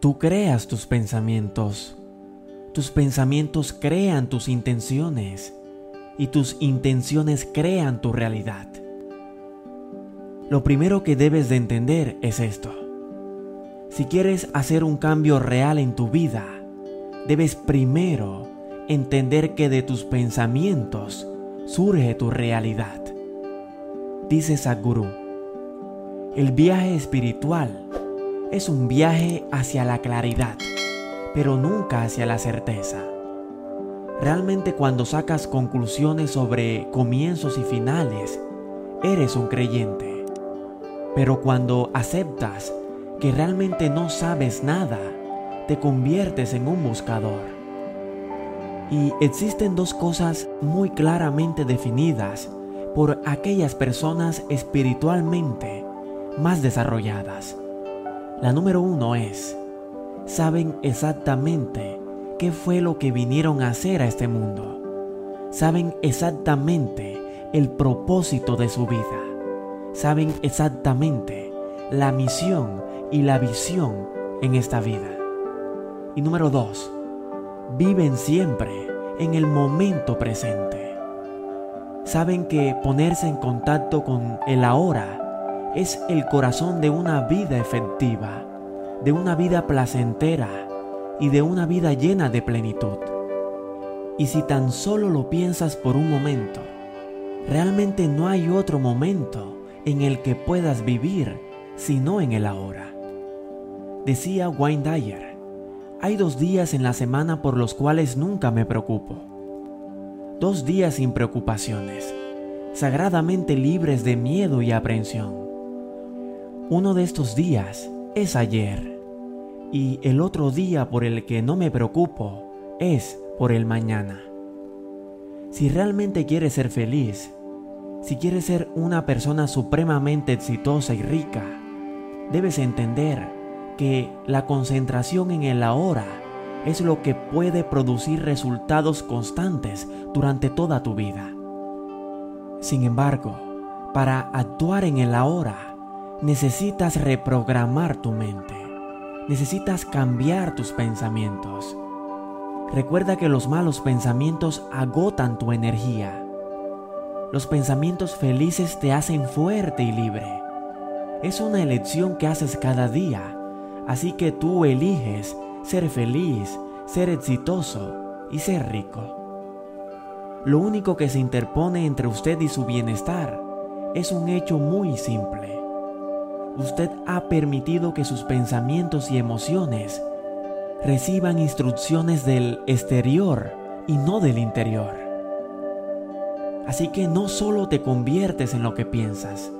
Tú creas tus pensamientos. Tus pensamientos crean tus intenciones y tus intenciones crean tu realidad. Lo primero que debes de entender es esto. Si quieres hacer un cambio real en tu vida, debes primero entender que de tus pensamientos surge tu realidad. Dice Sadhguru, el viaje espiritual es un viaje hacia la claridad, pero nunca hacia la certeza. Realmente cuando sacas conclusiones sobre comienzos y finales, eres un creyente. Pero cuando aceptas que realmente no sabes nada, te conviertes en un buscador. Y existen dos cosas muy claramente definidas por aquellas personas espiritualmente más desarrolladas. La número uno es, saben exactamente qué fue lo que vinieron a hacer a este mundo. Saben exactamente el propósito de su vida. Saben exactamente la misión y la visión en esta vida. Y número dos, viven siempre en el momento presente. Saben que ponerse en contacto con el ahora es el corazón de una vida efectiva, de una vida placentera y de una vida llena de plenitud. Y si tan solo lo piensas por un momento, realmente no hay otro momento en el que puedas vivir sino en el ahora. Decía Wayne Dyer, hay dos días en la semana por los cuales nunca me preocupo. Dos días sin preocupaciones, sagradamente libres de miedo y aprensión uno de estos días es ayer y el otro día por el que no me preocupo es por el mañana. Si realmente quieres ser feliz, si quieres ser una persona supremamente exitosa y rica, debes entender que la concentración en el ahora es lo que puede producir resultados constantes durante toda tu vida. Sin embargo, para actuar en el ahora, necesitas reprogramar tu mente. Necesitas cambiar tus pensamientos. Recuerda que los malos pensamientos agotan tu energía. Los pensamientos felices te hacen fuerte y libre. Es una elección que haces cada día, así que tú eliges ser feliz, ser exitoso y ser rico. Lo único que se interpone entre usted y su bienestar es un hecho muy simple usted ha permitido que sus pensamientos y emociones reciban instrucciones del exterior y no del interior. Así que no solo te conviertes en lo que piensas,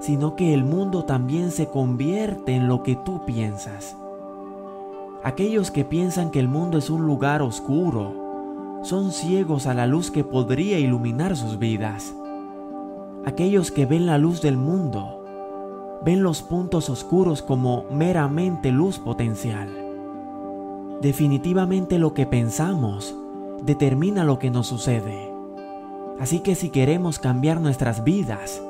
sino que el mundo también se convierte en lo que tú piensas. Aquellos que piensan que el mundo es un lugar oscuro son ciegos a la luz que podría iluminar sus vidas. Aquellos que ven la luz del mundo ven los puntos oscuros como meramente luz potencial. Definitivamente lo que pensamos determina lo que nos sucede. Así que si queremos cambiar nuestras vidas,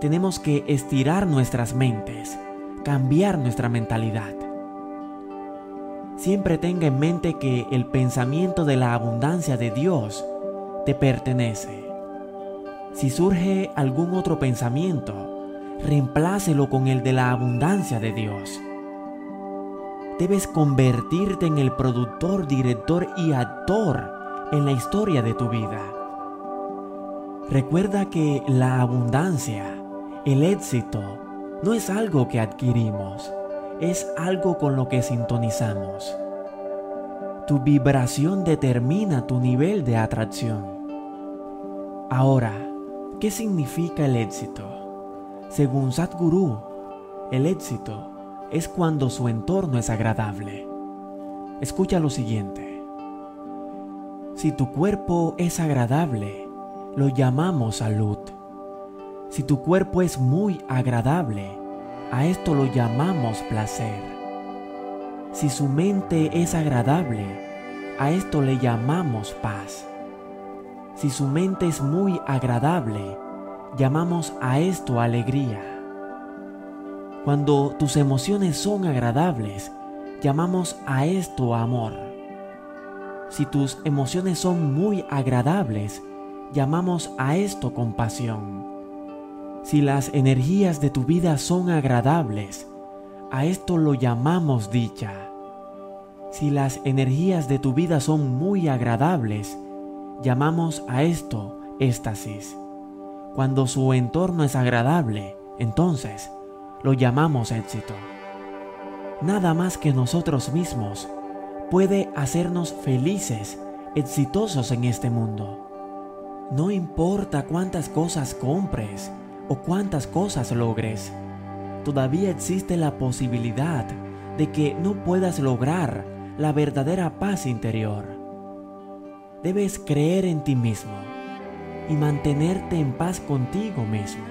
tenemos que estirar nuestras mentes, cambiar nuestra mentalidad. Siempre tenga en mente que el pensamiento de la abundancia de Dios te pertenece. Si surge algún otro pensamiento, reemplácelo con el de la abundancia de Dios. Debes convertirte en el productor, director y actor en la historia de tu vida. Recuerda que la abundancia, el éxito, no es algo que adquirimos, es algo con lo que sintonizamos. Tu vibración determina tu nivel de atracción. Ahora, ¿qué significa el éxito? Según Sadhguru, el éxito es cuando su entorno es agradable. Escucha lo siguiente. Si tu cuerpo es agradable, lo llamamos salud. Si tu cuerpo es muy agradable, a esto lo llamamos placer. Si su mente es agradable, a esto le llamamos paz. Si su mente es muy agradable, Llamamos a esto alegría. Cuando tus emociones son agradables, llamamos a esto amor. Si tus emociones son muy agradables, llamamos a esto compasión. Si las energías de tu vida son agradables, a esto lo llamamos dicha. Si las energías de tu vida son muy agradables, llamamos a esto éxtasis. Cuando su entorno es agradable, entonces lo llamamos éxito. Nada más que nosotros mismos puede hacernos felices, exitosos en este mundo. No importa cuántas cosas compres o cuántas cosas logres, todavía existe la posibilidad de que no puedas lograr la verdadera paz interior. Debes creer en ti mismo y mantenerte en paz contigo mismo.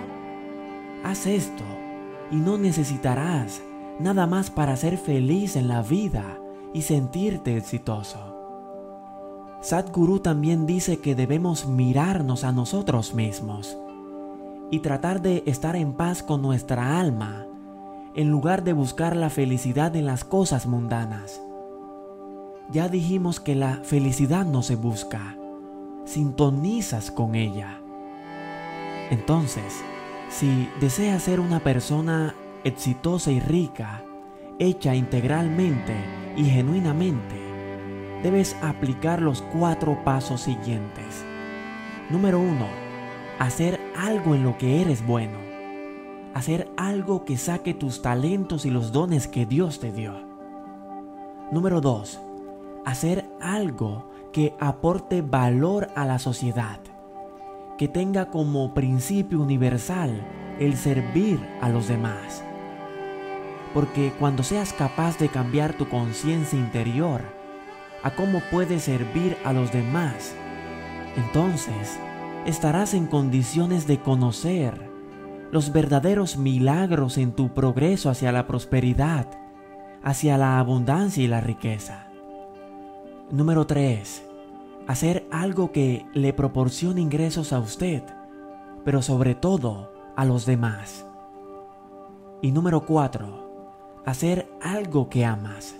Haz esto y no necesitarás nada más para ser feliz en la vida y sentirte exitoso. Sadhguru también dice que debemos mirarnos a nosotros mismos y tratar de estar en paz con nuestra alma en lugar de buscar la felicidad en las cosas mundanas. Ya dijimos que la felicidad no se busca, sintonizas con ella. Entonces, si deseas ser una persona exitosa y rica, hecha integralmente y genuinamente, debes aplicar los cuatro pasos siguientes. Número uno, hacer algo en lo que eres bueno. Hacer algo que saque tus talentos y los dones que Dios te dio. Número dos, hacer algo que aporte valor a la sociedad, que tenga como principio universal el servir a los demás. Porque cuando seas capaz de cambiar tu conciencia interior a cómo puedes servir a los demás, entonces estarás en condiciones de conocer los verdaderos milagros en tu progreso hacia la prosperidad, hacia la abundancia y la riqueza. Número 3. Hacer algo que le proporcione ingresos a usted, pero sobre todo a los demás. Y número 4. Hacer algo que amas,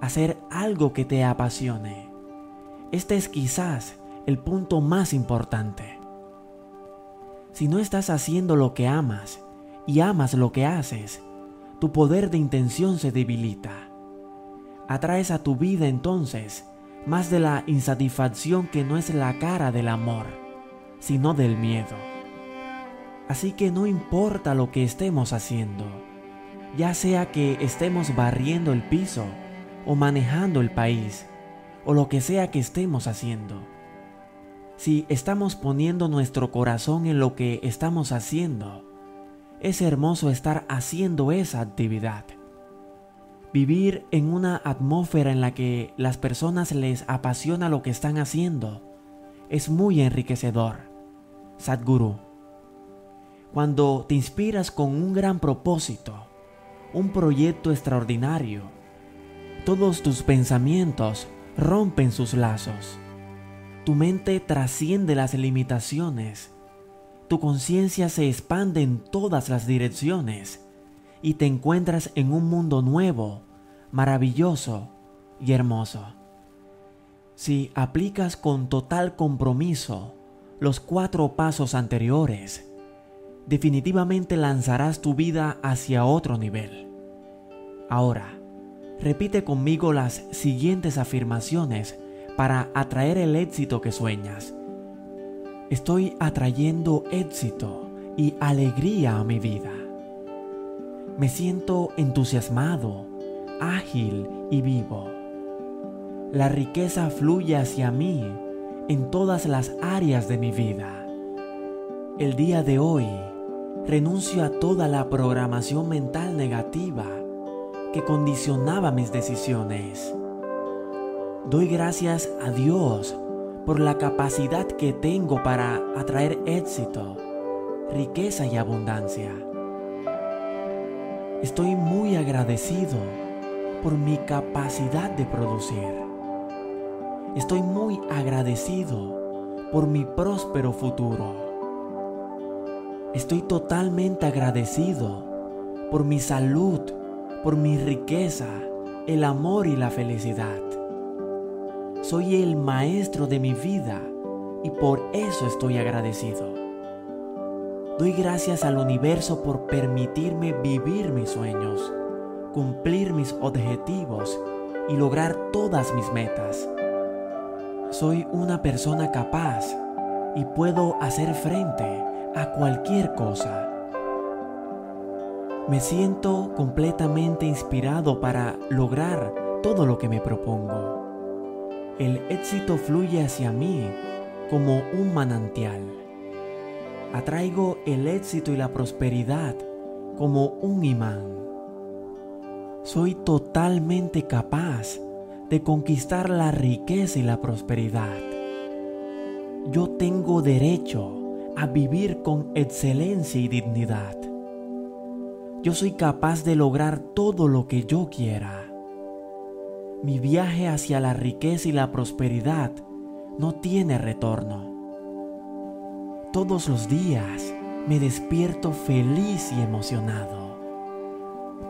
hacer algo que te apasione. Este es quizás el punto más importante. Si no estás haciendo lo que amas y amas lo que haces, tu poder de intención se debilita. Atraes a tu vida entonces más de la insatisfacción que no es la cara del amor, sino del miedo. Así que no importa lo que estemos haciendo, ya sea que estemos barriendo el piso o manejando el país, o lo que sea que estemos haciendo. Si estamos poniendo nuestro corazón en lo que estamos haciendo, es hermoso estar haciendo esa actividad. Vivir en una atmósfera en la que las personas les apasiona lo que están haciendo es muy enriquecedor. Sadhguru. Cuando te inspiras con un gran propósito, un proyecto extraordinario, todos tus pensamientos rompen sus lazos. Tu mente trasciende las limitaciones. Tu conciencia se expande en todas las direcciones y te encuentras en un mundo nuevo, maravilloso y hermoso. Si aplicas con total compromiso los cuatro pasos anteriores, definitivamente lanzarás tu vida hacia otro nivel. Ahora, repite conmigo las siguientes afirmaciones para atraer el éxito que sueñas. Estoy atrayendo éxito y alegría a mi vida. Me siento entusiasmado, ágil y vivo. La riqueza fluye hacia mí en todas las áreas de mi vida. El día de hoy renuncio a toda la programación mental negativa que condicionaba mis decisiones. Doy gracias a Dios por la capacidad que tengo para atraer éxito, riqueza y abundancia. Estoy muy agradecido por mi capacidad de producir. Estoy muy agradecido por mi próspero futuro. Estoy totalmente agradecido por mi salud, por mi riqueza el amor y la felicidad. Soy el maestro de mi vida y por eso estoy agradecido. Doy gracias al universo por permitirme vivir mis sueños, cumplir mis objetivos y lograr todas mis metas. Soy una persona capaz y puedo hacer frente a cualquier cosa. Me siento completamente inspirado para lograr todo lo que me propongo. El éxito fluye hacia mí como un manantial. Atraigo el éxito y la prosperidad como un imán. Soy totalmente capaz de conquistar la riqueza y la prosperidad. Yo tengo derecho a vivir con excelencia y dignidad. Yo soy capaz de lograr todo lo que yo quiera. Mi viaje hacia la riqueza y la prosperidad no tiene retorno. Todos los días me despierto feliz y emocionado.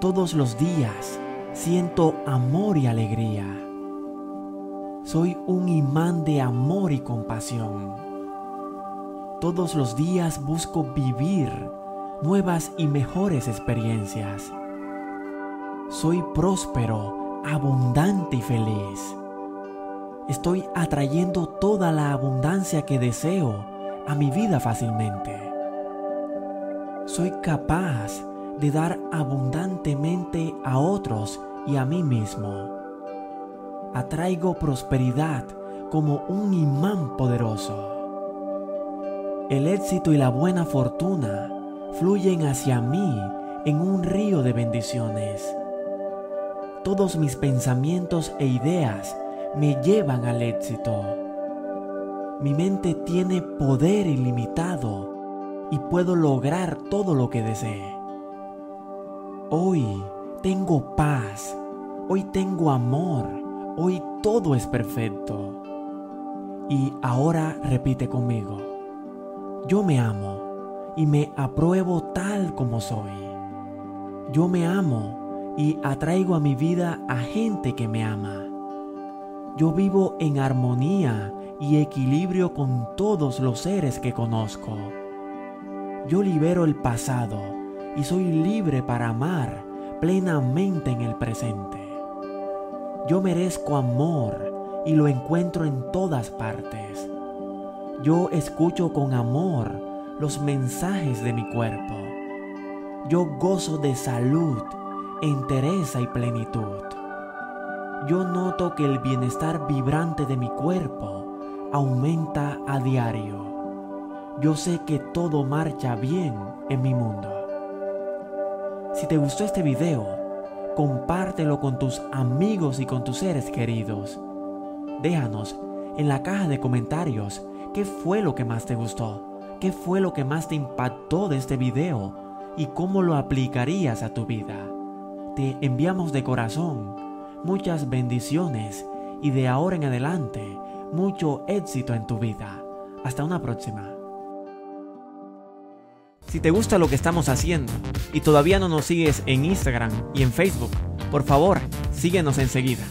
Todos los días siento amor y alegría. Soy un imán de amor y compasión. Todos los días busco vivir nuevas y mejores experiencias. Soy próspero, abundante y feliz estoy atrayendo toda la abundancia que deseo a mi vida fácilmente. Soy capaz de dar abundantemente a otros y a mí mismo. Atraigo prosperidad como un imán poderoso. El éxito y la buena fortuna fluyen hacia mí en un río de bendiciones. Todos mis pensamientos e ideas me llevan al éxito. Mi mente tiene poder ilimitado y puedo lograr todo lo que desee. Hoy tengo paz, hoy tengo amor, hoy todo es perfecto. Y ahora repite conmigo, yo me amo y me apruebo tal como soy. Yo me amo y atraigo a mi vida a gente que me ama. Yo vivo en armonía y equilibrio con todos los seres que conozco. Yo libero el pasado y soy libre para amar plenamente en el presente. Yo merezco amor y lo encuentro en todas partes. Yo escucho con amor los mensajes de mi cuerpo. Yo gozo de salud, entereza y plenitud yo noto que el bienestar vibrante de mi cuerpo aumenta a diario. Yo sé que todo marcha bien en mi mundo. Si te gustó este video, compártelo con tus amigos y con tus seres queridos. Déjanos en la caja de comentarios qué fue lo que más te gustó, qué fue lo que más te impactó de este video y cómo lo aplicarías a tu vida. Te enviamos de corazón muchas bendiciones y de ahora en adelante mucho éxito en tu vida. Hasta una próxima. Si te gusta lo que estamos haciendo y todavía no nos sigues en Instagram y en Facebook, por favor, síguenos enseguida.